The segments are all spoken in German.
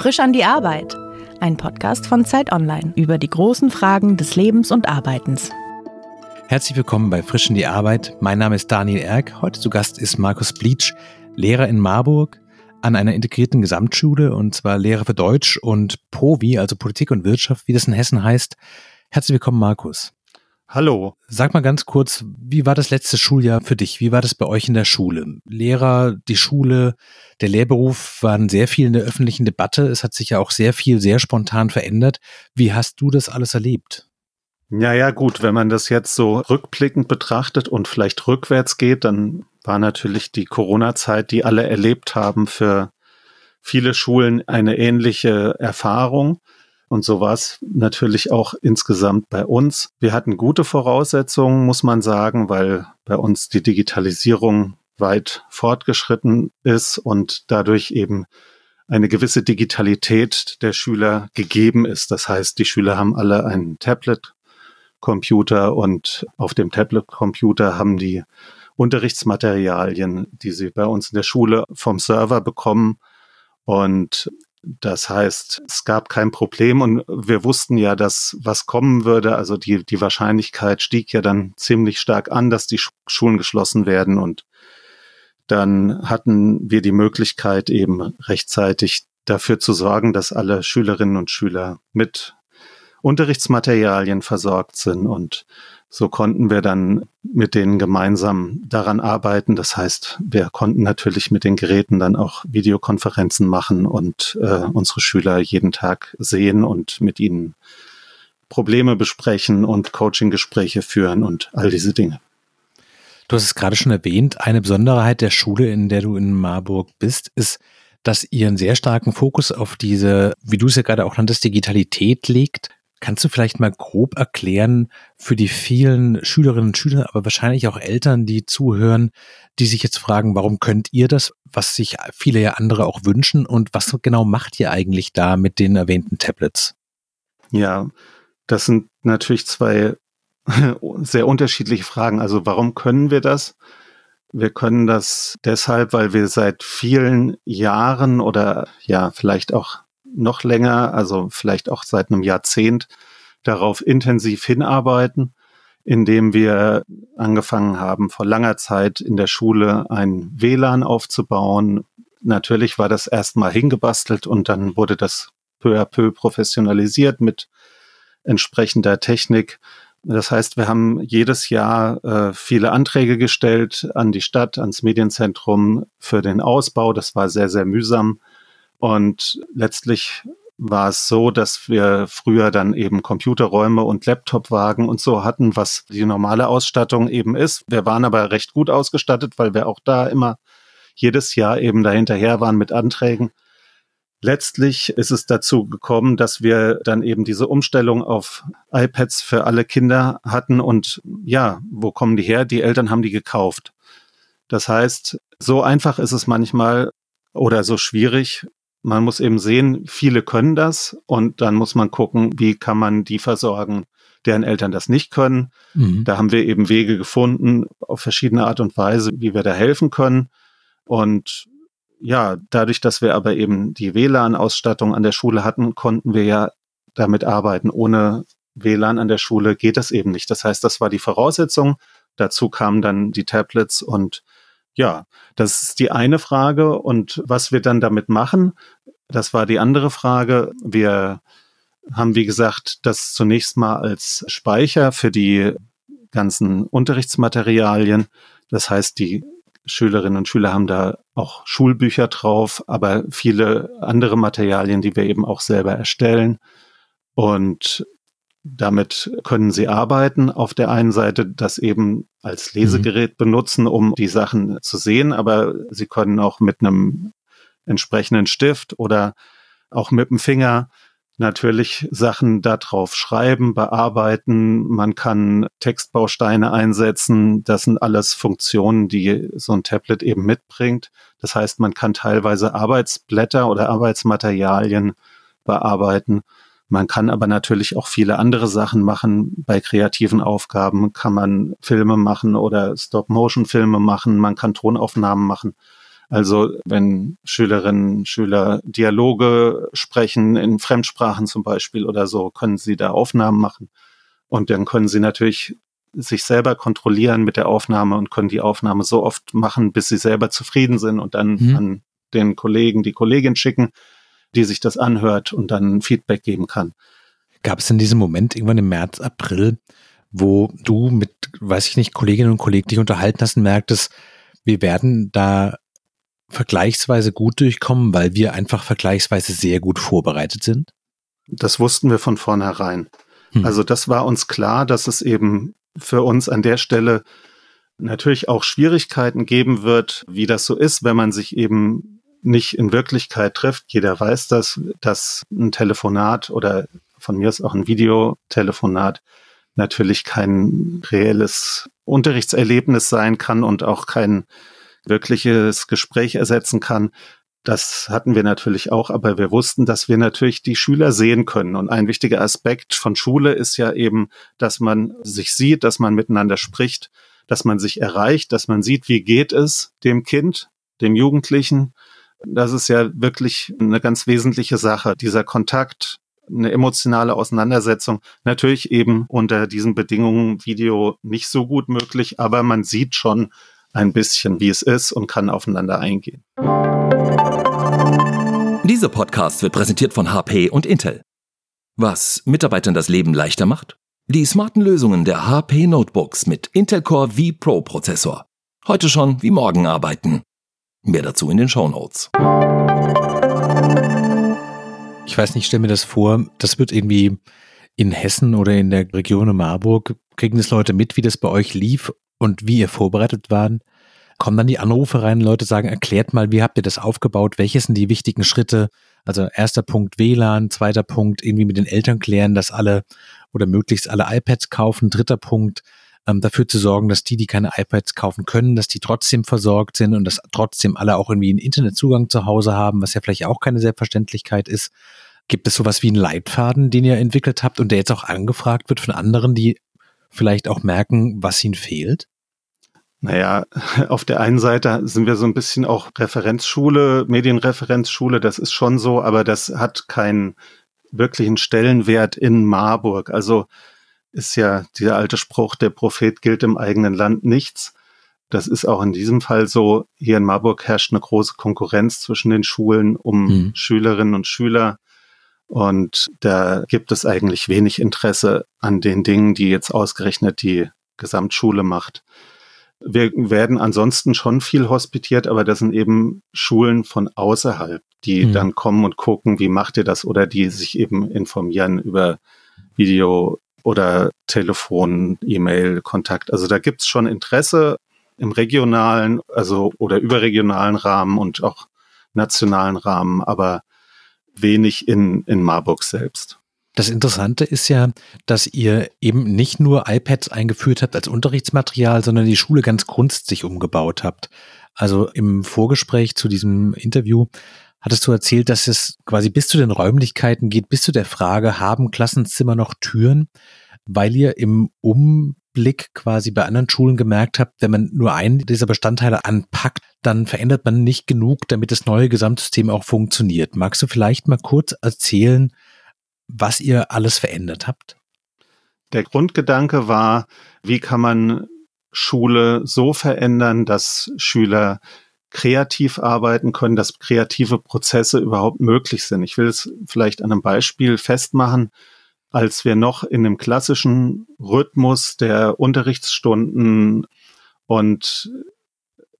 Frisch an die Arbeit. Ein Podcast von Zeit Online über die großen Fragen des Lebens und Arbeitens. Herzlich willkommen bei Frisch an die Arbeit. Mein Name ist Daniel Erck. Heute zu Gast ist Markus Bleach, Lehrer in Marburg an einer integrierten Gesamtschule und zwar Lehrer für Deutsch und POVI, also Politik und Wirtschaft, wie das in Hessen heißt. Herzlich willkommen, Markus. Hallo. Sag mal ganz kurz, wie war das letzte Schuljahr für dich? Wie war das bei euch in der Schule? Lehrer, die Schule, der Lehrberuf waren sehr viel in der öffentlichen Debatte. Es hat sich ja auch sehr viel, sehr spontan verändert. Wie hast du das alles erlebt? Ja, ja, gut. Wenn man das jetzt so rückblickend betrachtet und vielleicht rückwärts geht, dann war natürlich die Corona-Zeit, die alle erlebt haben, für viele Schulen eine ähnliche Erfahrung. Und so war es natürlich auch insgesamt bei uns. Wir hatten gute Voraussetzungen, muss man sagen, weil bei uns die Digitalisierung weit fortgeschritten ist und dadurch eben eine gewisse Digitalität der Schüler gegeben ist. Das heißt, die Schüler haben alle einen Tablet-Computer und auf dem Tablet-Computer haben die Unterrichtsmaterialien, die sie bei uns in der Schule vom Server bekommen. Und das heißt, es gab kein Problem und wir wussten ja, dass was kommen würde. Also die, die Wahrscheinlichkeit stieg ja dann ziemlich stark an, dass die Schulen geschlossen werden und dann hatten wir die Möglichkeit eben rechtzeitig dafür zu sorgen, dass alle Schülerinnen und Schüler mit Unterrichtsmaterialien versorgt sind und so konnten wir dann mit denen gemeinsam daran arbeiten. Das heißt, wir konnten natürlich mit den Geräten dann auch Videokonferenzen machen und äh, unsere Schüler jeden Tag sehen und mit ihnen Probleme besprechen und Coaching-Gespräche führen und all diese Dinge. Du hast es gerade schon erwähnt, eine Besonderheit der Schule, in der du in Marburg bist, ist, dass ihr einen sehr starken Fokus auf diese, wie du es ja gerade auch nanntest, Digitalität legt. Kannst du vielleicht mal grob erklären für die vielen Schülerinnen und Schüler, aber wahrscheinlich auch Eltern, die zuhören, die sich jetzt fragen, warum könnt ihr das, was sich viele ja andere auch wünschen und was genau macht ihr eigentlich da mit den erwähnten Tablets? Ja, das sind natürlich zwei sehr unterschiedliche Fragen. Also warum können wir das? Wir können das deshalb, weil wir seit vielen Jahren oder ja, vielleicht auch noch länger, also vielleicht auch seit einem Jahrzehnt, darauf intensiv hinarbeiten, indem wir angefangen haben, vor langer Zeit in der Schule ein WLAN aufzubauen. Natürlich war das erstmal hingebastelt und dann wurde das peu à peu professionalisiert mit entsprechender Technik. Das heißt, wir haben jedes Jahr äh, viele Anträge gestellt an die Stadt, ans Medienzentrum für den Ausbau. Das war sehr, sehr mühsam. Und letztlich war es so, dass wir früher dann eben Computerräume und Laptopwagen und so hatten, was die normale Ausstattung eben ist. Wir waren aber recht gut ausgestattet, weil wir auch da immer jedes Jahr eben dahinterher waren mit Anträgen. Letztlich ist es dazu gekommen, dass wir dann eben diese Umstellung auf iPads für alle Kinder hatten und ja, wo kommen die her? Die Eltern haben die gekauft. Das heißt, so einfach ist es manchmal oder so schwierig, man muss eben sehen, viele können das und dann muss man gucken, wie kann man die versorgen, deren Eltern das nicht können. Mhm. Da haben wir eben Wege gefunden auf verschiedene Art und Weise, wie wir da helfen können. Und ja, dadurch, dass wir aber eben die WLAN-Ausstattung an der Schule hatten, konnten wir ja damit arbeiten. Ohne WLAN an der Schule geht das eben nicht. Das heißt, das war die Voraussetzung. Dazu kamen dann die Tablets und ja, das ist die eine Frage. Und was wir dann damit machen, das war die andere Frage. Wir haben, wie gesagt, das zunächst mal als Speicher für die ganzen Unterrichtsmaterialien. Das heißt, die Schülerinnen und Schüler haben da auch Schulbücher drauf, aber viele andere Materialien, die wir eben auch selber erstellen. Und damit können Sie arbeiten. Auf der einen Seite das eben als Lesegerät mhm. benutzen, um die Sachen zu sehen, aber Sie können auch mit einem entsprechenden Stift oder auch mit dem Finger natürlich Sachen darauf schreiben, bearbeiten. Man kann Textbausteine einsetzen. Das sind alles Funktionen, die so ein Tablet eben mitbringt. Das heißt, man kann teilweise Arbeitsblätter oder Arbeitsmaterialien bearbeiten. Man kann aber natürlich auch viele andere Sachen machen. Bei kreativen Aufgaben kann man Filme machen oder Stop-Motion-Filme machen. Man kann Tonaufnahmen machen. Also wenn Schülerinnen, Schüler Dialoge sprechen, in Fremdsprachen zum Beispiel oder so, können sie da Aufnahmen machen. Und dann können sie natürlich sich selber kontrollieren mit der Aufnahme und können die Aufnahme so oft machen, bis sie selber zufrieden sind und dann mhm. an den Kollegen, die Kollegin schicken, die sich das anhört und dann Feedback geben kann. Gab es in diesem Moment irgendwann im März, April, wo du mit, weiß ich nicht, Kolleginnen und Kollegen dich unterhalten hast und merktest, wir werden da vergleichsweise gut durchkommen, weil wir einfach vergleichsweise sehr gut vorbereitet sind? Das wussten wir von vornherein. Hm. Also das war uns klar, dass es eben für uns an der Stelle natürlich auch Schwierigkeiten geben wird, wie das so ist, wenn man sich eben nicht in Wirklichkeit trifft. Jeder weiß das, dass ein Telefonat oder von mir ist auch ein Videotelefonat natürlich kein reelles Unterrichtserlebnis sein kann und auch kein wirkliches Gespräch ersetzen kann. Das hatten wir natürlich auch, aber wir wussten, dass wir natürlich die Schüler sehen können. Und ein wichtiger Aspekt von Schule ist ja eben, dass man sich sieht, dass man miteinander spricht, dass man sich erreicht, dass man sieht, wie geht es dem Kind, dem Jugendlichen. Das ist ja wirklich eine ganz wesentliche Sache, dieser Kontakt, eine emotionale Auseinandersetzung. Natürlich eben unter diesen Bedingungen Video nicht so gut möglich, aber man sieht schon ein bisschen, wie es ist und kann aufeinander eingehen. Dieser Podcast wird präsentiert von HP und Intel. Was Mitarbeitern das Leben leichter macht? Die smarten Lösungen der HP Notebooks mit Intel Core V Pro Prozessor. Heute schon wie morgen arbeiten. Mehr dazu in den Show Notes. Ich weiß nicht, ich stelle mir das vor, das wird irgendwie in Hessen oder in der Region Marburg, kriegen das Leute mit, wie das bei euch lief und wie ihr vorbereitet waren? Kommen dann die Anrufe rein, Leute sagen, erklärt mal, wie habt ihr das aufgebaut? Welche sind die wichtigen Schritte? Also erster Punkt WLAN, zweiter Punkt irgendwie mit den Eltern klären, dass alle oder möglichst alle iPads kaufen. Dritter Punkt, ähm, dafür zu sorgen, dass die, die keine iPads kaufen können, dass die trotzdem versorgt sind und dass trotzdem alle auch irgendwie einen Internetzugang zu Hause haben, was ja vielleicht auch keine Selbstverständlichkeit ist. Gibt es sowas wie einen Leitfaden, den ihr entwickelt habt und der jetzt auch angefragt wird von anderen, die vielleicht auch merken, was ihnen fehlt? Naja, auf der einen Seite sind wir so ein bisschen auch Referenzschule, Medienreferenzschule, das ist schon so, aber das hat keinen wirklichen Stellenwert in Marburg. Also ist ja dieser alte Spruch, der Prophet gilt im eigenen Land nichts. Das ist auch in diesem Fall so. Hier in Marburg herrscht eine große Konkurrenz zwischen den Schulen um mhm. Schülerinnen und Schüler. Und da gibt es eigentlich wenig Interesse an den Dingen, die jetzt ausgerechnet die Gesamtschule macht. Wir werden ansonsten schon viel hospitiert, aber das sind eben Schulen von außerhalb, die mhm. dann kommen und gucken, wie macht ihr das oder die sich eben informieren über Video oder Telefon, E-Mail, Kontakt. Also da gibt's schon Interesse im regionalen, also oder überregionalen Rahmen und auch nationalen Rahmen, aber wenig in, in Marburg selbst. Das Interessante ist ja, dass ihr eben nicht nur iPads eingeführt habt als Unterrichtsmaterial, sondern die Schule ganz grundsätzlich umgebaut habt. Also im Vorgespräch zu diesem Interview hattest du erzählt, dass es quasi bis zu den Räumlichkeiten geht, bis zu der Frage, haben Klassenzimmer noch Türen, weil ihr im Umblick quasi bei anderen Schulen gemerkt habt, wenn man nur einen dieser Bestandteile anpackt, dann verändert man nicht genug, damit das neue Gesamtsystem auch funktioniert. Magst du vielleicht mal kurz erzählen, was ihr alles verändert habt? Der Grundgedanke war, wie kann man Schule so verändern, dass Schüler kreativ arbeiten können, dass kreative Prozesse überhaupt möglich sind. Ich will es vielleicht an einem Beispiel festmachen. Als wir noch in dem klassischen Rhythmus der Unterrichtsstunden und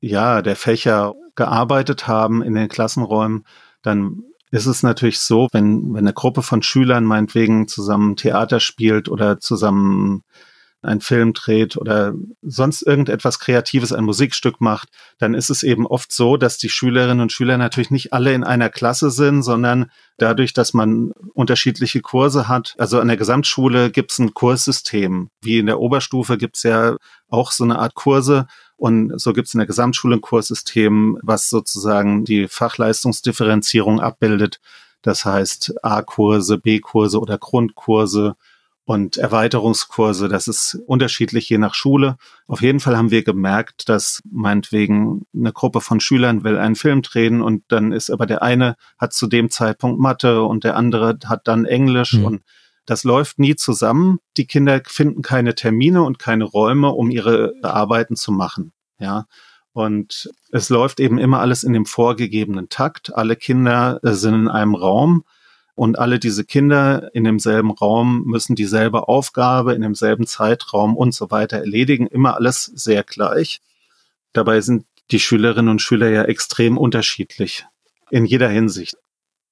ja, der Fächer gearbeitet haben in den Klassenräumen, dann ist es natürlich so, wenn, wenn eine Gruppe von Schülern meinetwegen zusammen Theater spielt oder zusammen einen Film dreht oder sonst irgendetwas Kreatives, ein Musikstück macht, dann ist es eben oft so, dass die Schülerinnen und Schüler natürlich nicht alle in einer Klasse sind, sondern dadurch, dass man unterschiedliche Kurse hat. Also an der Gesamtschule gibt es ein Kurssystem. Wie in der Oberstufe gibt es ja auch so eine Art Kurse. Und so gibt es in der Gesamtschule ein Kurssystem, was sozusagen die Fachleistungsdifferenzierung abbildet. Das heißt A-Kurse, B-Kurse oder Grundkurse und Erweiterungskurse. Das ist unterschiedlich je nach Schule. Auf jeden Fall haben wir gemerkt, dass meinetwegen eine Gruppe von Schülern will einen Film drehen und dann ist aber der eine hat zu dem Zeitpunkt Mathe und der andere hat dann Englisch mhm. und das läuft nie zusammen. Die Kinder finden keine Termine und keine Räume, um ihre Arbeiten zu machen. Ja. Und es läuft eben immer alles in dem vorgegebenen Takt. Alle Kinder äh, sind in einem Raum und alle diese Kinder in demselben Raum müssen dieselbe Aufgabe in demselben Zeitraum und so weiter erledigen. Immer alles sehr gleich. Dabei sind die Schülerinnen und Schüler ja extrem unterschiedlich in jeder Hinsicht.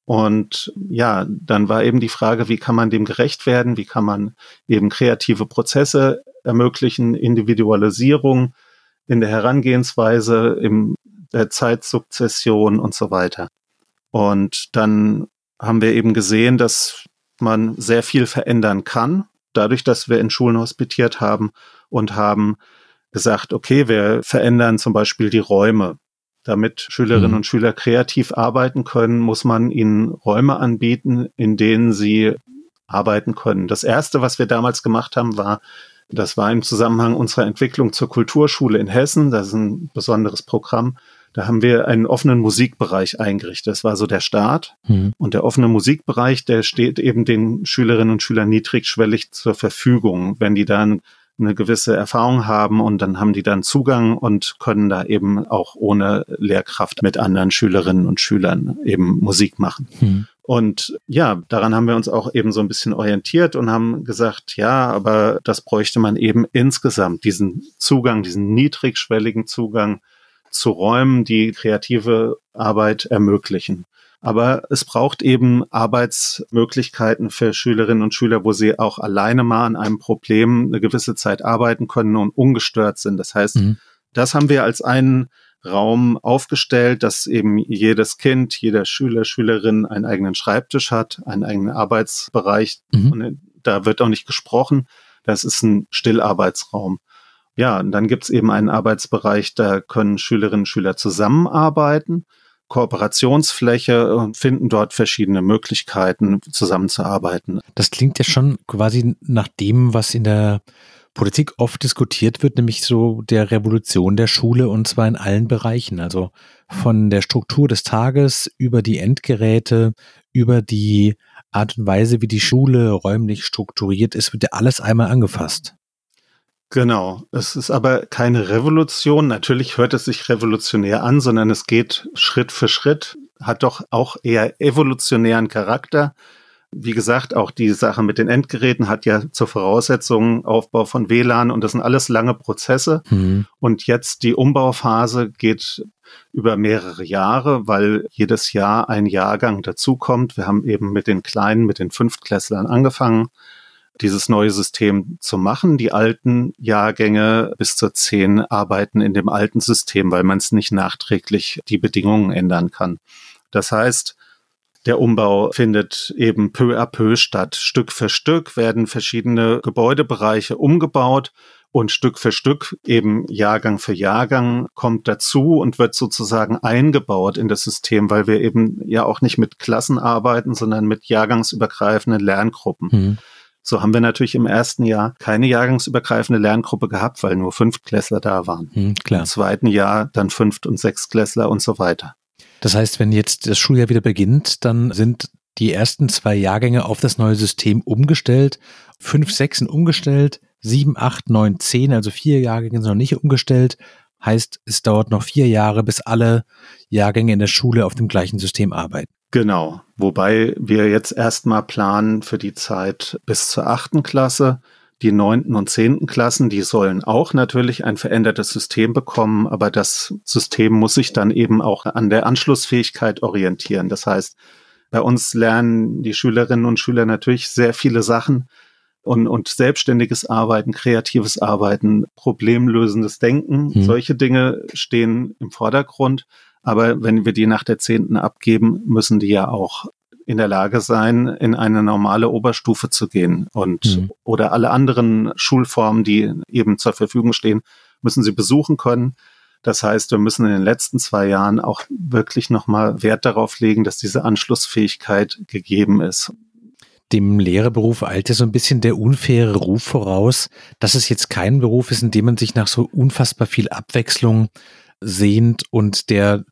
Und ja, dann war eben die Frage, wie kann man dem gerecht werden? Wie kann man eben kreative Prozesse ermöglichen, Individualisierung in der Herangehensweise, in der Zeitsukzession und so weiter. Und dann haben wir eben gesehen, dass man sehr viel verändern kann, dadurch, dass wir in Schulen hospitiert haben und haben gesagt, okay, wir verändern zum Beispiel die Räume. Damit Schülerinnen mhm. und Schüler kreativ arbeiten können, muss man ihnen Räume anbieten, in denen sie arbeiten können. Das erste, was wir damals gemacht haben, war, das war im Zusammenhang unserer Entwicklung zur Kulturschule in Hessen. Das ist ein besonderes Programm. Da haben wir einen offenen Musikbereich eingerichtet. Das war so der Start. Mhm. Und der offene Musikbereich, der steht eben den Schülerinnen und Schülern niedrigschwellig zur Verfügung, wenn die dann eine gewisse Erfahrung haben und dann haben die dann Zugang und können da eben auch ohne Lehrkraft mit anderen Schülerinnen und Schülern eben Musik machen. Hm. Und ja, daran haben wir uns auch eben so ein bisschen orientiert und haben gesagt, ja, aber das bräuchte man eben insgesamt, diesen Zugang, diesen niedrigschwelligen Zugang zu Räumen, die kreative Arbeit ermöglichen. Aber es braucht eben Arbeitsmöglichkeiten für Schülerinnen und Schüler, wo sie auch alleine mal an einem Problem eine gewisse Zeit arbeiten können und ungestört sind. Das heißt, mhm. das haben wir als einen Raum aufgestellt, dass eben jedes Kind, jeder Schüler, Schülerin einen eigenen Schreibtisch hat, einen eigenen Arbeitsbereich. Mhm. Und da wird auch nicht gesprochen. Das ist ein Stillarbeitsraum. Ja, und dann gibt's eben einen Arbeitsbereich, da können Schülerinnen und Schüler zusammenarbeiten. Kooperationsfläche und finden dort verschiedene Möglichkeiten, zusammenzuarbeiten. Das klingt ja schon quasi nach dem, was in der Politik oft diskutiert wird, nämlich so der Revolution der Schule und zwar in allen Bereichen. Also von der Struktur des Tages über die Endgeräte, über die Art und Weise, wie die Schule räumlich strukturiert ist, wird ja alles einmal angefasst. Genau. Es ist aber keine Revolution. Natürlich hört es sich revolutionär an, sondern es geht Schritt für Schritt, hat doch auch eher evolutionären Charakter. Wie gesagt, auch die Sache mit den Endgeräten hat ja zur Voraussetzung Aufbau von WLAN und das sind alles lange Prozesse. Mhm. Und jetzt die Umbauphase geht über mehrere Jahre, weil jedes Jahr ein Jahrgang dazukommt. Wir haben eben mit den Kleinen, mit den Fünftklässlern angefangen dieses neue System zu machen. Die alten Jahrgänge bis zur 10 arbeiten in dem alten System, weil man es nicht nachträglich die Bedingungen ändern kann. Das heißt, der Umbau findet eben peu à peu statt. Stück für Stück werden verschiedene Gebäudebereiche umgebaut und Stück für Stück eben Jahrgang für Jahrgang kommt dazu und wird sozusagen eingebaut in das System, weil wir eben ja auch nicht mit Klassen arbeiten, sondern mit jahrgangsübergreifenden Lerngruppen. Mhm. So haben wir natürlich im ersten Jahr keine jahrgangsübergreifende Lerngruppe gehabt, weil nur Fünftklässler da waren. Hm, klar. Im zweiten Jahr dann Fünft- und Sechstklässler und so weiter. Das heißt, wenn jetzt das Schuljahr wieder beginnt, dann sind die ersten zwei Jahrgänge auf das neue System umgestellt. Fünf, sechs sind umgestellt, sieben, acht, neun, zehn, also vier Jahrgänge sind noch nicht umgestellt. Heißt, es dauert noch vier Jahre, bis alle Jahrgänge in der Schule auf dem gleichen System arbeiten. Genau, wobei wir jetzt erstmal planen für die Zeit bis zur achten Klasse. Die neunten und zehnten Klassen, die sollen auch natürlich ein verändertes System bekommen, aber das System muss sich dann eben auch an der Anschlussfähigkeit orientieren. Das heißt, bei uns lernen die Schülerinnen und Schüler natürlich sehr viele Sachen und, und selbstständiges Arbeiten, kreatives Arbeiten, problemlösendes Denken. Mhm. Solche Dinge stehen im Vordergrund. Aber wenn wir die nach der zehnten abgeben, müssen die ja auch in der Lage sein, in eine normale Oberstufe zu gehen. Und mhm. oder alle anderen Schulformen, die eben zur Verfügung stehen, müssen sie besuchen können. Das heißt, wir müssen in den letzten zwei Jahren auch wirklich nochmal Wert darauf legen, dass diese Anschlussfähigkeit gegeben ist. dem Lehrerberuf eilt ja so ein bisschen der unfaire Ruf voraus, dass es jetzt kein Beruf ist, in dem man sich nach so unfassbar viel Abwechslung sehnt und der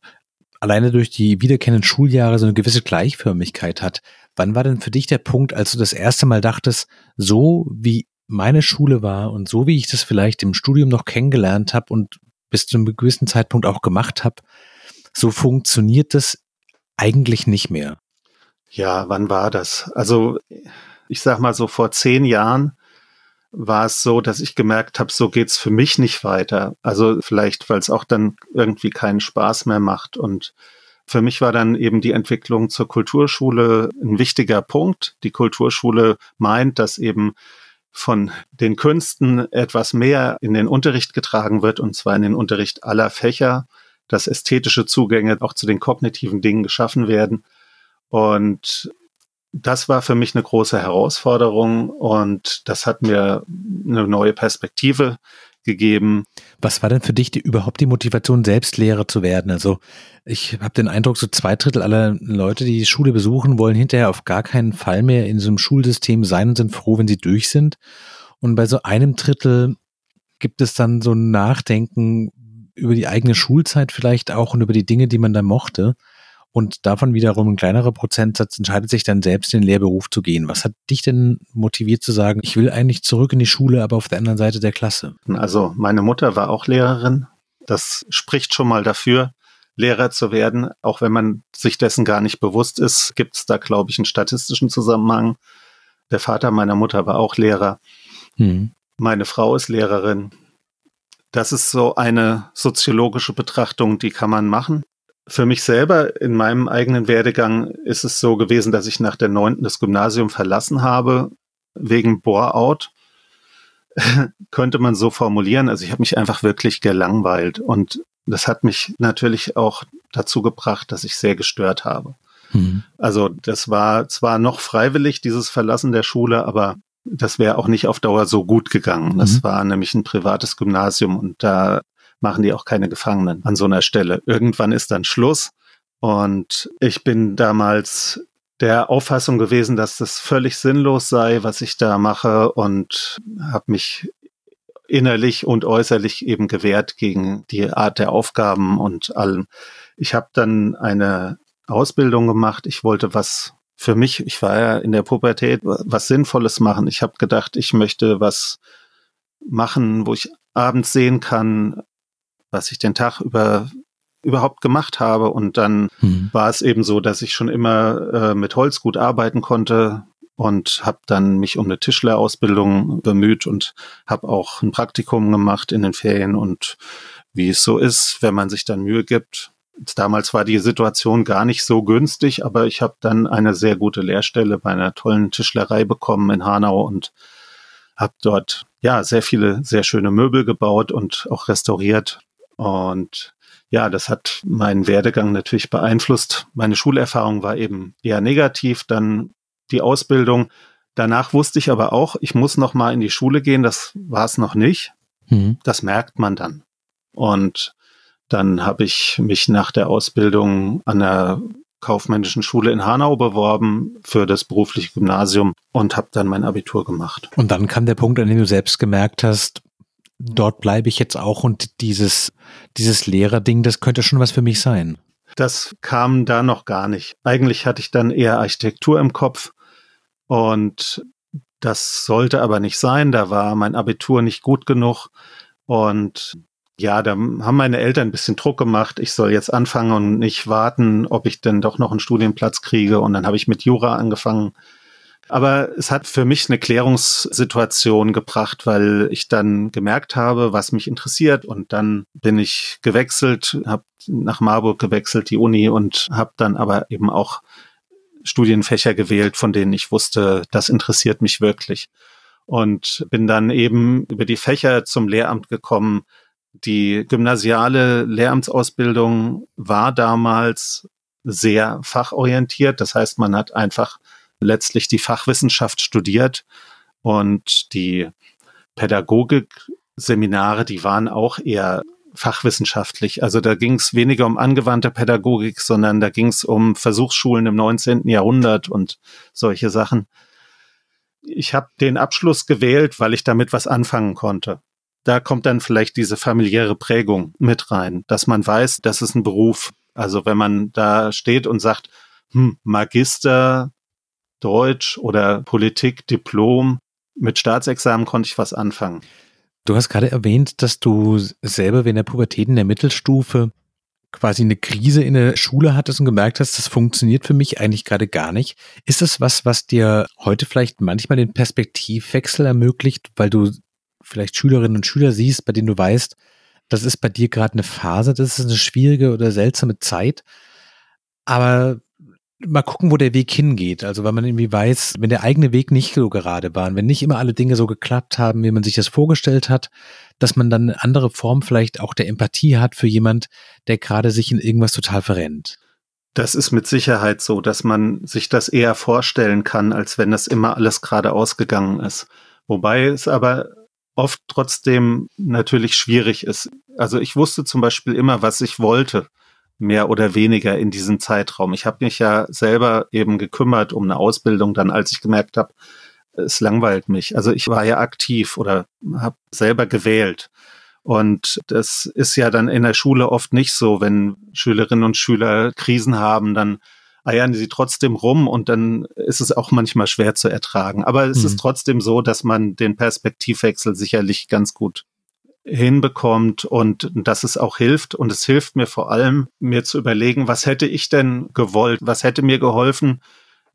alleine durch die wiederkehrenden Schuljahre so eine gewisse Gleichförmigkeit hat. Wann war denn für dich der Punkt, als du das erste Mal dachtest, so wie meine Schule war und so wie ich das vielleicht im Studium noch kennengelernt habe und bis zu einem gewissen Zeitpunkt auch gemacht habe, so funktioniert das eigentlich nicht mehr. Ja, wann war das? Also ich sag mal so vor zehn Jahren war es so, dass ich gemerkt habe, so geht's für mich nicht weiter. Also vielleicht, weil es auch dann irgendwie keinen Spaß mehr macht. Und für mich war dann eben die Entwicklung zur Kulturschule ein wichtiger Punkt. Die Kulturschule meint, dass eben von den Künsten etwas mehr in den Unterricht getragen wird, und zwar in den Unterricht aller Fächer, dass ästhetische Zugänge auch zu den kognitiven Dingen geschaffen werden. Und das war für mich eine große Herausforderung und das hat mir eine neue Perspektive gegeben. Was war denn für dich die, überhaupt die Motivation, selbst Lehrer zu werden? Also ich habe den Eindruck, so zwei Drittel aller Leute, die die Schule besuchen, wollen hinterher auf gar keinen Fall mehr in so einem Schulsystem sein und sind froh, wenn sie durch sind. Und bei so einem Drittel gibt es dann so ein Nachdenken über die eigene Schulzeit vielleicht auch und über die Dinge, die man da mochte. Und davon wiederum ein kleinerer Prozentsatz entscheidet sich dann selbst in den Lehrberuf zu gehen. Was hat dich denn motiviert zu sagen, ich will eigentlich zurück in die Schule, aber auf der anderen Seite der Klasse? Also meine Mutter war auch Lehrerin. Das spricht schon mal dafür, Lehrer zu werden. Auch wenn man sich dessen gar nicht bewusst ist, gibt es da, glaube ich, einen statistischen Zusammenhang. Der Vater meiner Mutter war auch Lehrer. Hm. Meine Frau ist Lehrerin. Das ist so eine soziologische Betrachtung, die kann man machen. Für mich selber in meinem eigenen Werdegang ist es so gewesen, dass ich nach der neunten das Gymnasium verlassen habe wegen Bore-out. Könnte man so formulieren. Also ich habe mich einfach wirklich gelangweilt und das hat mich natürlich auch dazu gebracht, dass ich sehr gestört habe. Mhm. Also das war zwar noch freiwillig, dieses Verlassen der Schule, aber das wäre auch nicht auf Dauer so gut gegangen. Das mhm. war nämlich ein privates Gymnasium und da machen die auch keine Gefangenen an so einer Stelle. Irgendwann ist dann Schluss. Und ich bin damals der Auffassung gewesen, dass das völlig sinnlos sei, was ich da mache und habe mich innerlich und äußerlich eben gewehrt gegen die Art der Aufgaben und allem. Ich habe dann eine Ausbildung gemacht. Ich wollte was für mich, ich war ja in der Pubertät, was Sinnvolles machen. Ich habe gedacht, ich möchte was machen, wo ich abends sehen kann, was ich den Tag über überhaupt gemacht habe. Und dann mhm. war es eben so, dass ich schon immer äh, mit Holz gut arbeiten konnte und habe dann mich um eine Tischlerausbildung bemüht und habe auch ein Praktikum gemacht in den Ferien und wie es so ist, wenn man sich dann Mühe gibt. Damals war die Situation gar nicht so günstig, aber ich habe dann eine sehr gute Lehrstelle bei einer tollen Tischlerei bekommen in Hanau und habe dort ja sehr viele sehr schöne Möbel gebaut und auch restauriert und ja, das hat meinen Werdegang natürlich beeinflusst. Meine Schulerfahrung war eben eher negativ, dann die Ausbildung. Danach wusste ich aber auch, ich muss noch mal in die Schule gehen. Das war es noch nicht. Mhm. Das merkt man dann. Und dann habe ich mich nach der Ausbildung an der kaufmännischen Schule in Hanau beworben für das berufliche Gymnasium und habe dann mein Abitur gemacht. Und dann kam der Punkt, an dem du selbst gemerkt hast, dort bleibe ich jetzt auch und dieses, dieses Lehrerding, das könnte schon was für mich sein. Das kam da noch gar nicht. Eigentlich hatte ich dann eher Architektur im Kopf und das sollte aber nicht sein. Da war mein Abitur nicht gut genug und ja, da haben meine Eltern ein bisschen Druck gemacht. Ich soll jetzt anfangen und nicht warten, ob ich denn doch noch einen Studienplatz kriege. Und dann habe ich mit Jura angefangen aber es hat für mich eine Klärungssituation gebracht, weil ich dann gemerkt habe, was mich interessiert. Und dann bin ich gewechselt, habe nach Marburg gewechselt, die Uni, und habe dann aber eben auch Studienfächer gewählt, von denen ich wusste, das interessiert mich wirklich. Und bin dann eben über die Fächer zum Lehramt gekommen. Die gymnasiale Lehramtsausbildung war damals sehr fachorientiert. Das heißt, man hat einfach letztlich die Fachwissenschaft studiert und die Pädagogik-Seminare, die waren auch eher fachwissenschaftlich. Also da ging es weniger um angewandte Pädagogik, sondern da ging es um Versuchsschulen im 19. Jahrhundert und solche Sachen. ich habe den Abschluss gewählt, weil ich damit was anfangen konnte. Da kommt dann vielleicht diese familiäre Prägung mit rein, dass man weiß, das ist ein Beruf. Also wenn man da steht und sagt, hm, Magister, Deutsch oder Politik, Diplom, mit Staatsexamen konnte ich was anfangen. Du hast gerade erwähnt, dass du selber während der Pubertät in der Mittelstufe quasi eine Krise in der Schule hattest und gemerkt hast, das funktioniert für mich eigentlich gerade gar nicht. Ist das was, was dir heute vielleicht manchmal den Perspektivwechsel ermöglicht, weil du vielleicht Schülerinnen und Schüler siehst, bei denen du weißt, das ist bei dir gerade eine Phase, das ist eine schwierige oder seltsame Zeit, aber mal gucken, wo der Weg hingeht. Also weil man irgendwie weiß, wenn der eigene Weg nicht so gerade war, wenn nicht immer alle Dinge so geklappt haben, wie man sich das vorgestellt hat, dass man dann eine andere Form vielleicht auch der Empathie hat für jemand, der gerade sich in irgendwas total verrennt. Das ist mit Sicherheit so, dass man sich das eher vorstellen kann, als wenn das immer alles gerade ausgegangen ist. Wobei es aber oft trotzdem natürlich schwierig ist. Also ich wusste zum Beispiel immer, was ich wollte mehr oder weniger in diesem Zeitraum. Ich habe mich ja selber eben gekümmert um eine Ausbildung, dann als ich gemerkt habe, es langweilt mich. Also ich war ja aktiv oder habe selber gewählt. Und das ist ja dann in der Schule oft nicht so, wenn Schülerinnen und Schüler Krisen haben, dann eiern sie trotzdem rum und dann ist es auch manchmal schwer zu ertragen. Aber es hm. ist trotzdem so, dass man den Perspektivwechsel sicherlich ganz gut hinbekommt und dass es auch hilft. Und es hilft mir vor allem, mir zu überlegen, was hätte ich denn gewollt, was hätte mir geholfen,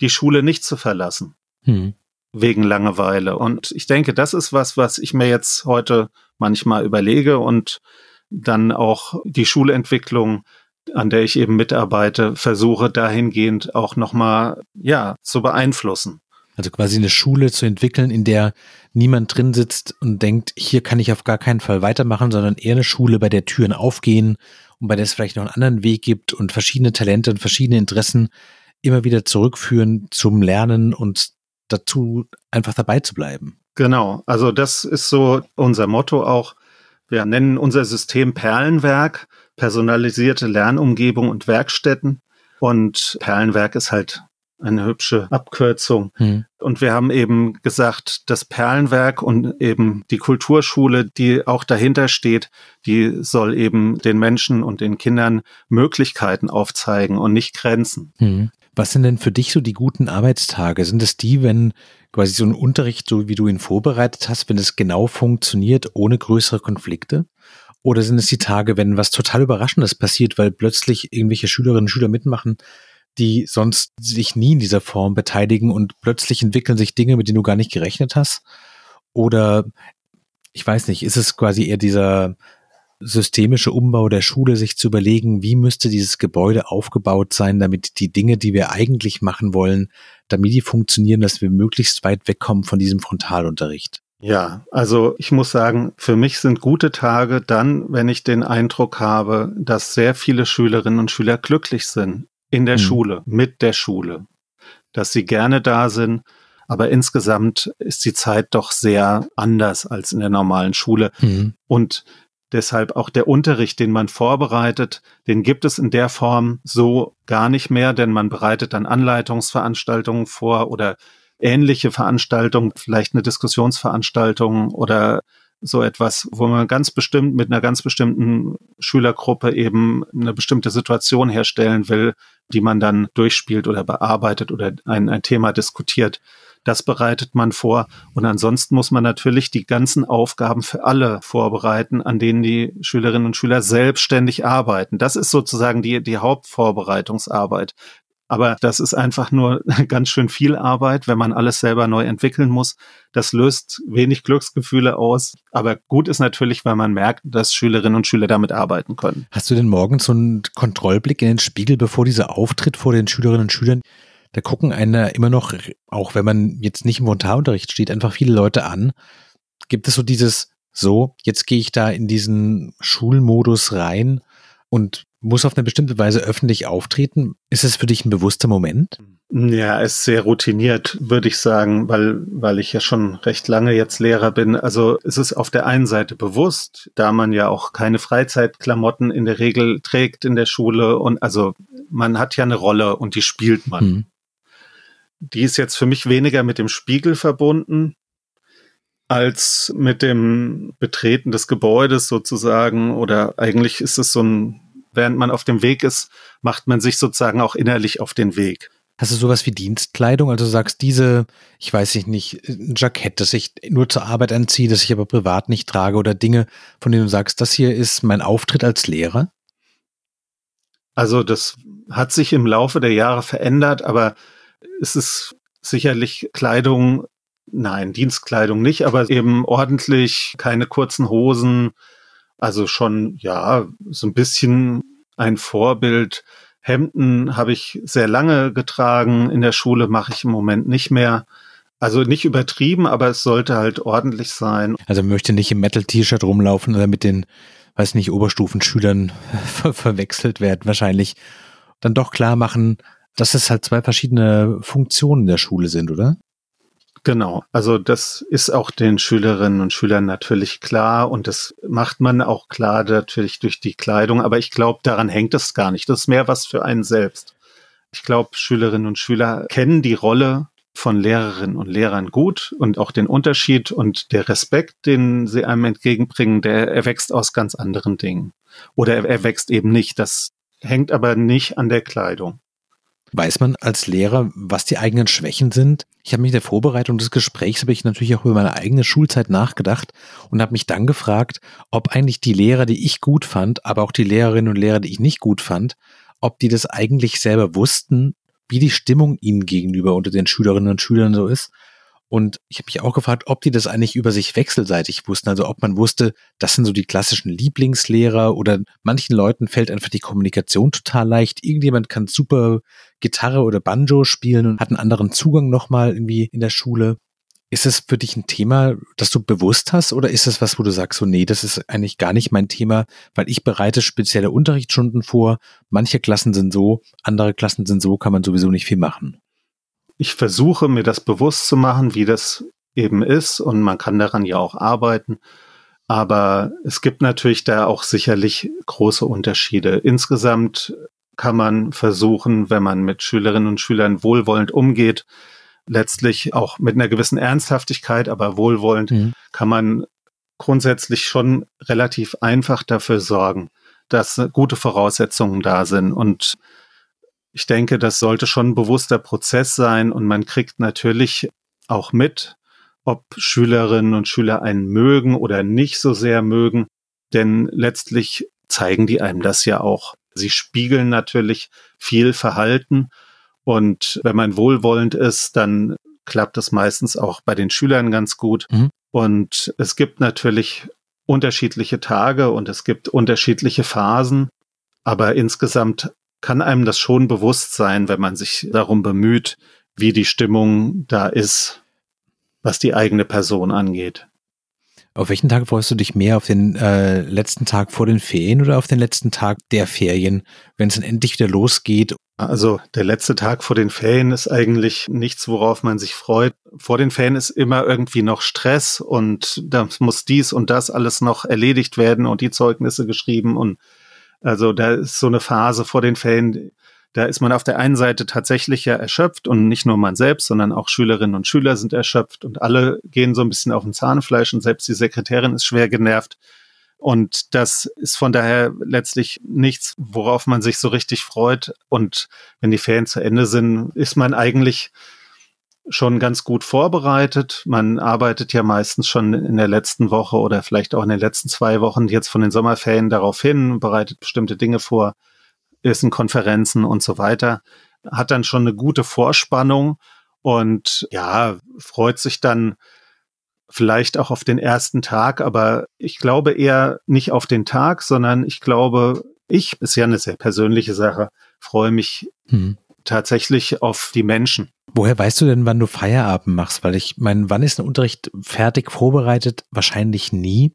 die Schule nicht zu verlassen. Hm. Wegen Langeweile. Und ich denke, das ist was, was ich mir jetzt heute manchmal überlege und dann auch die Schulentwicklung, an der ich eben mitarbeite, versuche dahingehend auch nochmal, ja, zu beeinflussen. Also quasi eine Schule zu entwickeln, in der niemand drin sitzt und denkt, hier kann ich auf gar keinen Fall weitermachen, sondern eher eine Schule, bei der Türen aufgehen und bei der es vielleicht noch einen anderen Weg gibt und verschiedene Talente und verschiedene Interessen immer wieder zurückführen zum Lernen und dazu einfach dabei zu bleiben. Genau, also das ist so unser Motto auch. Wir nennen unser System Perlenwerk, personalisierte Lernumgebung und Werkstätten. Und Perlenwerk ist halt eine hübsche Abkürzung. Hm. Und wir haben eben gesagt, das Perlenwerk und eben die Kulturschule, die auch dahinter steht, die soll eben den Menschen und den Kindern Möglichkeiten aufzeigen und nicht Grenzen. Hm. Was sind denn für dich so die guten Arbeitstage? Sind es die, wenn quasi so ein Unterricht, so wie du ihn vorbereitet hast, wenn es genau funktioniert, ohne größere Konflikte? Oder sind es die Tage, wenn was total Überraschendes passiert, weil plötzlich irgendwelche Schülerinnen und Schüler mitmachen, die sonst sich nie in dieser Form beteiligen und plötzlich entwickeln sich Dinge, mit denen du gar nicht gerechnet hast? Oder ich weiß nicht, ist es quasi eher dieser systemische Umbau der Schule, sich zu überlegen, wie müsste dieses Gebäude aufgebaut sein, damit die Dinge, die wir eigentlich machen wollen, damit die funktionieren, dass wir möglichst weit wegkommen von diesem Frontalunterricht? Ja, also ich muss sagen, für mich sind gute Tage dann, wenn ich den Eindruck habe, dass sehr viele Schülerinnen und Schüler glücklich sind in der mhm. Schule, mit der Schule, dass sie gerne da sind. Aber insgesamt ist die Zeit doch sehr anders als in der normalen Schule. Mhm. Und deshalb auch der Unterricht, den man vorbereitet, den gibt es in der Form so gar nicht mehr, denn man bereitet dann Anleitungsveranstaltungen vor oder ähnliche Veranstaltungen, vielleicht eine Diskussionsveranstaltung oder so etwas, wo man ganz bestimmt mit einer ganz bestimmten Schülergruppe eben eine bestimmte Situation herstellen will, die man dann durchspielt oder bearbeitet oder ein, ein Thema diskutiert. Das bereitet man vor. Und ansonsten muss man natürlich die ganzen Aufgaben für alle vorbereiten, an denen die Schülerinnen und Schüler selbstständig arbeiten. Das ist sozusagen die, die Hauptvorbereitungsarbeit. Aber das ist einfach nur ganz schön viel Arbeit, wenn man alles selber neu entwickeln muss. Das löst wenig Glücksgefühle aus. Aber gut ist natürlich, weil man merkt, dass Schülerinnen und Schüler damit arbeiten können. Hast du denn morgens so einen Kontrollblick in den Spiegel, bevor dieser Auftritt vor den Schülerinnen und Schülern? Da gucken einer immer noch, auch wenn man jetzt nicht im Frontalunterricht steht, einfach viele Leute an. Gibt es so dieses, so, jetzt gehe ich da in diesen Schulmodus rein und muss auf eine bestimmte Weise öffentlich auftreten. Ist es für dich ein bewusster Moment? Ja, es ist sehr routiniert, würde ich sagen, weil, weil ich ja schon recht lange jetzt Lehrer bin. Also es ist auf der einen Seite bewusst, da man ja auch keine Freizeitklamotten in der Regel trägt in der Schule und also man hat ja eine Rolle und die spielt man. Hm. die ist jetzt für mich weniger mit dem Spiegel verbunden als mit dem Betreten des Gebäudes sozusagen. Oder eigentlich ist es so ein, während man auf dem Weg ist, macht man sich sozusagen auch innerlich auf den Weg. Hast du sowas wie Dienstkleidung? Also du sagst diese, ich weiß nicht, ein Jackett, das ich nur zur Arbeit anziehe, das ich aber privat nicht trage oder Dinge, von denen du sagst, das hier ist mein Auftritt als Lehrer? Also das hat sich im Laufe der Jahre verändert, aber es ist sicherlich Kleidung, nein, Dienstkleidung nicht, aber eben ordentlich, keine kurzen Hosen, also schon, ja, so ein bisschen ein Vorbild. Hemden habe ich sehr lange getragen. In der Schule mache ich im Moment nicht mehr. Also nicht übertrieben, aber es sollte halt ordentlich sein. Also möchte nicht im Metal-T-Shirt rumlaufen oder mit den, weiß nicht, Oberstufenschülern ver verwechselt werden, wahrscheinlich. Dann doch klar machen, dass es halt zwei verschiedene Funktionen der Schule sind, oder? Genau, also das ist auch den Schülerinnen und Schülern natürlich klar und das macht man auch klar natürlich durch die Kleidung, aber ich glaube, daran hängt es gar nicht. Das ist mehr was für einen selbst. Ich glaube, Schülerinnen und Schüler kennen die Rolle von Lehrerinnen und Lehrern gut und auch den Unterschied und der Respekt, den sie einem entgegenbringen, der erwächst aus ganz anderen Dingen. Oder er erwächst eben nicht. Das hängt aber nicht an der Kleidung. Weiß man als Lehrer, was die eigenen Schwächen sind? Ich habe mich in der Vorbereitung des Gesprächs habe ich natürlich auch über meine eigene Schulzeit nachgedacht und habe mich dann gefragt, ob eigentlich die Lehrer, die ich gut fand, aber auch die Lehrerinnen und Lehrer, die ich nicht gut fand, ob die das eigentlich selber wussten, wie die Stimmung ihnen gegenüber unter den Schülerinnen und Schülern so ist und ich habe mich auch gefragt, ob die das eigentlich über sich wechselseitig wussten. Also ob man wusste, das sind so die klassischen Lieblingslehrer oder manchen Leuten fällt einfach die Kommunikation total leicht. Irgendjemand kann super Gitarre oder Banjo spielen und hat einen anderen Zugang nochmal irgendwie in der Schule. Ist es für dich ein Thema, das du bewusst hast oder ist es was, wo du sagst, so nee, das ist eigentlich gar nicht mein Thema, weil ich bereite spezielle Unterrichtsstunden vor. Manche Klassen sind so, andere Klassen sind so, kann man sowieso nicht viel machen ich versuche mir das bewusst zu machen, wie das eben ist und man kann daran ja auch arbeiten. Aber es gibt natürlich da auch sicherlich große Unterschiede. Insgesamt kann man versuchen, wenn man mit Schülerinnen und Schülern wohlwollend umgeht, letztlich auch mit einer gewissen Ernsthaftigkeit, aber wohlwollend, mhm. kann man grundsätzlich schon relativ einfach dafür sorgen, dass gute Voraussetzungen da sind. Und ich denke, das sollte schon ein bewusster Prozess sein und man kriegt natürlich auch mit, ob Schülerinnen und Schüler einen mögen oder nicht so sehr mögen, denn letztlich zeigen die einem das ja auch. Sie spiegeln natürlich viel Verhalten und wenn man wohlwollend ist, dann klappt es meistens auch bei den Schülern ganz gut. Mhm. Und es gibt natürlich unterschiedliche Tage und es gibt unterschiedliche Phasen, aber insgesamt kann einem das schon bewusst sein, wenn man sich darum bemüht, wie die Stimmung da ist, was die eigene Person angeht. Auf welchen Tag freust du dich mehr? Auf den äh, letzten Tag vor den Ferien oder auf den letzten Tag der Ferien, wenn es dann endlich wieder losgeht? Also der letzte Tag vor den Ferien ist eigentlich nichts, worauf man sich freut. Vor den Ferien ist immer irgendwie noch Stress und da muss dies und das alles noch erledigt werden und die Zeugnisse geschrieben und also da ist so eine Phase vor den Ferien, da ist man auf der einen Seite tatsächlich ja erschöpft und nicht nur man selbst, sondern auch Schülerinnen und Schüler sind erschöpft und alle gehen so ein bisschen auf den Zahnfleisch und selbst die Sekretärin ist schwer genervt. Und das ist von daher letztlich nichts, worauf man sich so richtig freut. Und wenn die Ferien zu Ende sind, ist man eigentlich schon ganz gut vorbereitet. Man arbeitet ja meistens schon in der letzten Woche oder vielleicht auch in den letzten zwei Wochen jetzt von den Sommerferien darauf hin, bereitet bestimmte Dinge vor, ist in Konferenzen und so weiter, hat dann schon eine gute Vorspannung und ja, freut sich dann vielleicht auch auf den ersten Tag, aber ich glaube eher nicht auf den Tag, sondern ich glaube, ich, ist ja eine sehr persönliche Sache, freue mich hm. tatsächlich auf die Menschen. Woher weißt du denn, wann du Feierabend machst? Weil ich meine, wann ist ein Unterricht fertig vorbereitet? Wahrscheinlich nie.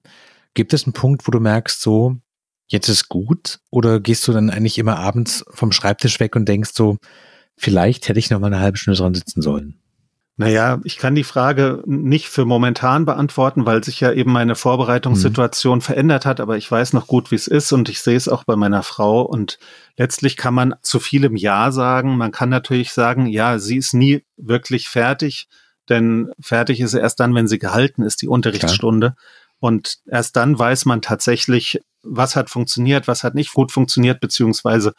Gibt es einen Punkt, wo du merkst, so, jetzt ist gut? Oder gehst du dann eigentlich immer abends vom Schreibtisch weg und denkst so, vielleicht hätte ich noch mal eine halbe Stunde dran sitzen sollen? Naja, ich kann die Frage nicht für momentan beantworten, weil sich ja eben meine Vorbereitungssituation mhm. verändert hat, aber ich weiß noch gut, wie es ist und ich sehe es auch bei meiner Frau und letztlich kann man zu vielem Ja sagen. Man kann natürlich sagen, ja, sie ist nie wirklich fertig, denn fertig ist sie erst dann, wenn sie gehalten ist, die Unterrichtsstunde. Klar. Und erst dann weiß man tatsächlich, was hat funktioniert, was hat nicht gut funktioniert, beziehungsweise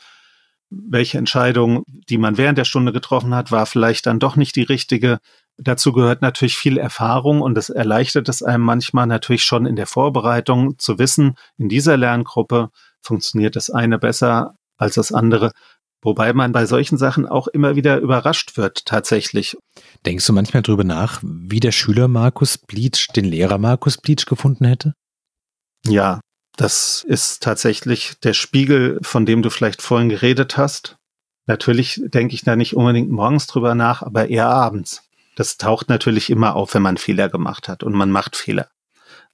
welche Entscheidung, die man während der Stunde getroffen hat, war vielleicht dann doch nicht die richtige. Dazu gehört natürlich viel Erfahrung und es erleichtert es einem manchmal natürlich schon in der Vorbereitung zu wissen, in dieser Lerngruppe funktioniert das eine besser als das andere. Wobei man bei solchen Sachen auch immer wieder überrascht wird, tatsächlich. Denkst du manchmal drüber nach, wie der Schüler Markus Bleach den Lehrer Markus Bleach gefunden hätte? Ja, das ist tatsächlich der Spiegel, von dem du vielleicht vorhin geredet hast. Natürlich denke ich da nicht unbedingt morgens drüber nach, aber eher abends. Das taucht natürlich immer auf, wenn man Fehler gemacht hat und man macht Fehler.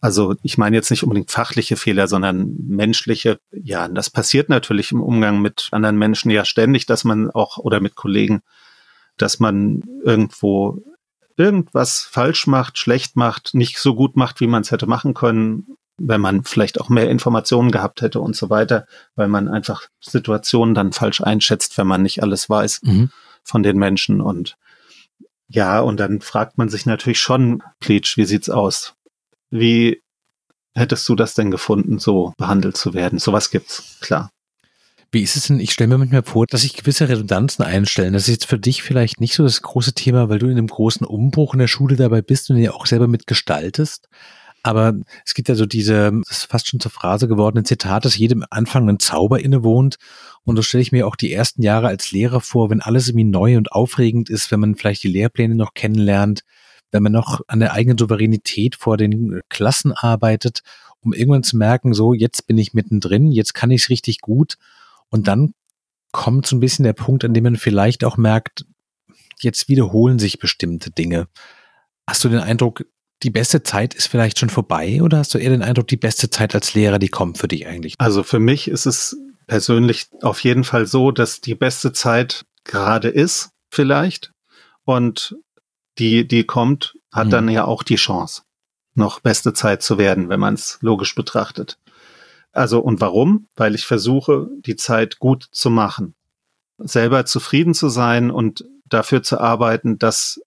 Also ich meine jetzt nicht unbedingt fachliche Fehler, sondern menschliche. Ja, das passiert natürlich im Umgang mit anderen Menschen ja ständig, dass man auch oder mit Kollegen, dass man irgendwo irgendwas falsch macht, schlecht macht, nicht so gut macht, wie man es hätte machen können wenn man vielleicht auch mehr Informationen gehabt hätte und so weiter, weil man einfach Situationen dann falsch einschätzt, wenn man nicht alles weiß mhm. von den Menschen und ja, und dann fragt man sich natürlich schon, Pleach, wie sieht's aus? Wie hättest du das denn gefunden, so behandelt zu werden? Sowas gibt's, klar. Wie ist es denn? Ich stelle mir manchmal vor, dass sich gewisse Redundanzen einstellen. Das ist jetzt für dich vielleicht nicht so das große Thema, weil du in einem großen Umbruch in der Schule dabei bist und ja auch selber mitgestaltest. Aber es gibt ja so diese, das ist fast schon zur Phrase gewordene Zitat, dass jedem Anfang ein Zauber innewohnt. Und so stelle ich mir auch die ersten Jahre als Lehrer vor, wenn alles irgendwie neu und aufregend ist, wenn man vielleicht die Lehrpläne noch kennenlernt, wenn man noch an der eigenen Souveränität vor den Klassen arbeitet, um irgendwann zu merken, so, jetzt bin ich mittendrin, jetzt kann ich es richtig gut. Und dann kommt so ein bisschen der Punkt, an dem man vielleicht auch merkt, jetzt wiederholen sich bestimmte Dinge. Hast du den Eindruck, die beste Zeit ist vielleicht schon vorbei oder hast du eher den Eindruck, die beste Zeit als Lehrer, die kommt für dich eigentlich? Also für mich ist es persönlich auf jeden Fall so, dass die beste Zeit gerade ist, vielleicht. Und die, die kommt, hat hm. dann ja auch die Chance, noch beste Zeit zu werden, wenn man es logisch betrachtet. Also und warum? Weil ich versuche, die Zeit gut zu machen, selber zufrieden zu sein und dafür zu arbeiten, dass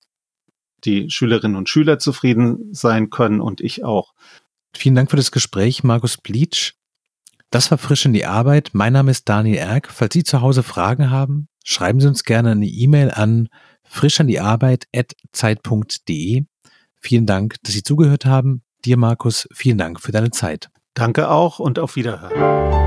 die Schülerinnen und Schüler zufrieden sein können und ich auch. Vielen Dank für das Gespräch, Markus Bleach. Das war frisch in die Arbeit. Mein Name ist Daniel Erck. Falls Sie zu Hause Fragen haben, schreiben Sie uns gerne eine E-Mail an frischandiarbeit.zeit.de. Vielen Dank, dass Sie zugehört haben. Dir, Markus, vielen Dank für deine Zeit. Danke auch und auf Wiederhören.